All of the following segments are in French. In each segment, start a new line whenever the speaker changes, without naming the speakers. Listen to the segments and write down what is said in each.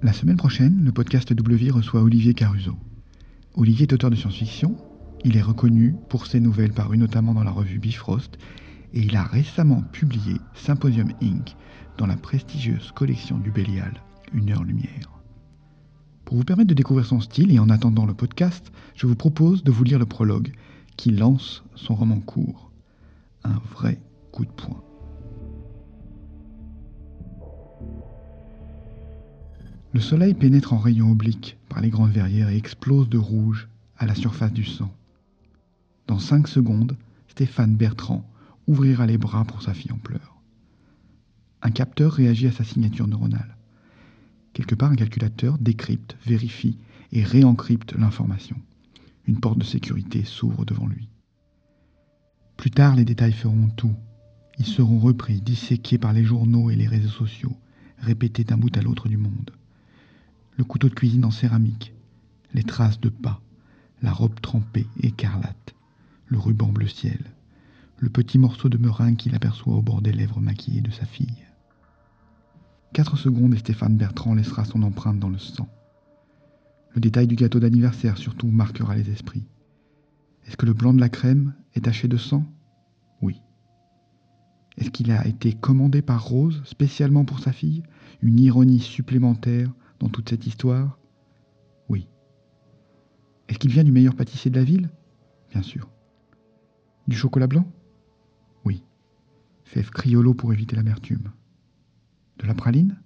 La semaine prochaine, le podcast W reçoit Olivier Caruso. Olivier est auteur de science-fiction, il est reconnu pour ses nouvelles parues notamment dans la revue Bifrost, et il a récemment publié Symposium Inc. dans la prestigieuse collection du Bélial, Une heure lumière. Pour vous permettre de découvrir son style et en attendant le podcast, je vous propose de vous lire le prologue qui lance son roman court. Un vrai coup de poing. Le soleil pénètre en rayons obliques par les grandes verrières et explose de rouge à la surface du sang. Dans cinq secondes, Stéphane Bertrand ouvrira les bras pour sa fille en pleurs. Un capteur réagit à sa signature neuronale. Quelque part, un calculateur décrypte, vérifie et réencrypte l'information. Une porte de sécurité s'ouvre devant lui. Plus tard, les détails feront tout. Ils seront repris, disséqués par les journaux et les réseaux sociaux, répétés d'un bout à l'autre du monde. Le couteau de cuisine en céramique, les traces de pas, la robe trempée écarlate, le ruban bleu ciel, le petit morceau de meringue qu'il aperçoit au bord des lèvres maquillées de sa fille. Quatre secondes et Stéphane Bertrand laissera son empreinte dans le sang. Le détail du gâteau d'anniversaire surtout marquera les esprits. Est-ce que le blanc de la crème est taché de sang? Oui. Est-ce qu'il a été commandé par Rose spécialement pour sa fille? Une ironie supplémentaire dans toute cette histoire Oui. Est-ce qu'il vient du meilleur pâtissier de la ville? Bien sûr. Du chocolat blanc? Oui. Fève criollo pour éviter l'amertume. De la praline?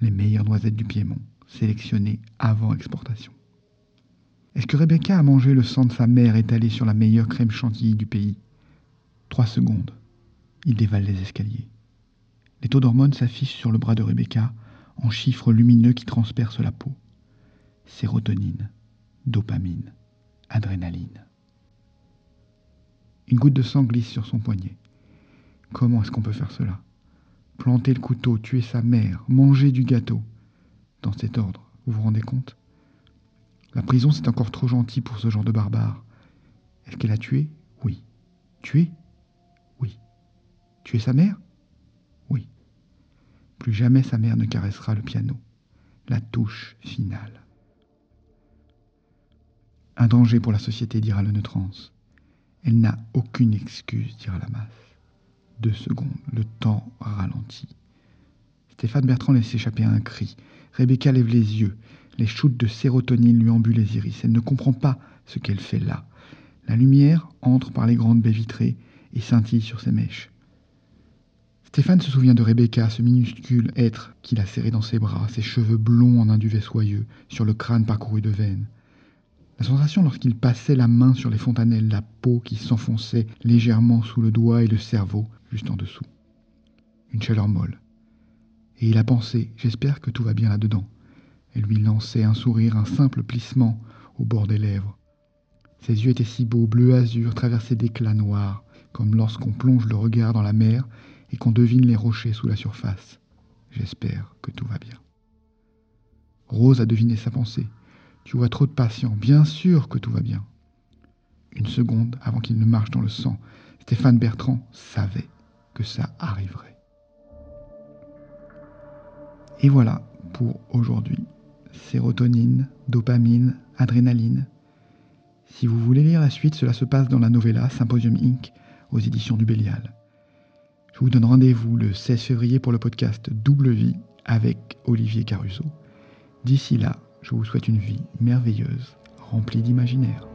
Les meilleures noisettes du Piémont, sélectionnées avant exportation. Est-ce que Rebecca a mangé le sang de sa mère étalé sur la meilleure crème chantilly du pays? Trois secondes. Il dévale les escaliers. Les taux d'hormones s'affichent sur le bras de Rebecca en chiffres lumineux qui transpercent la peau. Sérotonine, dopamine, adrénaline. Une goutte de sang glisse sur son poignet. Comment est-ce qu'on peut faire cela? Planter le couteau, tuer sa mère, manger du gâteau. Dans cet ordre, vous vous rendez compte? La prison, c'est encore trop gentil pour ce genre de barbare. Est-ce qu'elle a tué? Oui. Tué Oui. Tué sa mère? Plus jamais sa mère ne caressera le piano. La touche finale. Un danger pour la société, dira le neutrance. Elle n'a aucune excuse, dira la masse. Deux secondes, le temps ralentit. Stéphane Bertrand laisse échapper un cri. Rebecca lève les yeux. Les shoots de sérotonine lui embuent les iris. Elle ne comprend pas ce qu'elle fait là. La lumière entre par les grandes baies vitrées et scintille sur ses mèches. Stéphane se souvient de Rebecca, ce minuscule être qu'il a serré dans ses bras, ses cheveux blonds en un duvet soyeux, sur le crâne parcouru de veines. La sensation lorsqu'il passait la main sur les fontanelles, la peau qui s'enfonçait légèrement sous le doigt et le cerveau juste en dessous. Une chaleur molle. Et il a pensé, j'espère que tout va bien là-dedans. Elle lui lançait un sourire, un simple plissement au bord des lèvres. Ses yeux étaient si beaux, bleu azur, traversés d'éclats noirs, comme lorsqu'on plonge le regard dans la mer et qu'on devine les rochers sous la surface. J'espère que tout va bien. Rose a deviné sa pensée. Tu vois trop de patients, bien sûr que tout va bien. Une seconde avant qu'il ne marche dans le sang, Stéphane Bertrand savait que ça arriverait. Et voilà pour aujourd'hui. Sérotonine, dopamine, adrénaline. Si vous voulez lire la suite, cela se passe dans la novella Symposium Inc. aux éditions du Bélial. Je vous donne rendez-vous le 16 février pour le podcast Double Vie avec Olivier Caruso. D'ici là, je vous souhaite une vie merveilleuse, remplie d'imaginaire.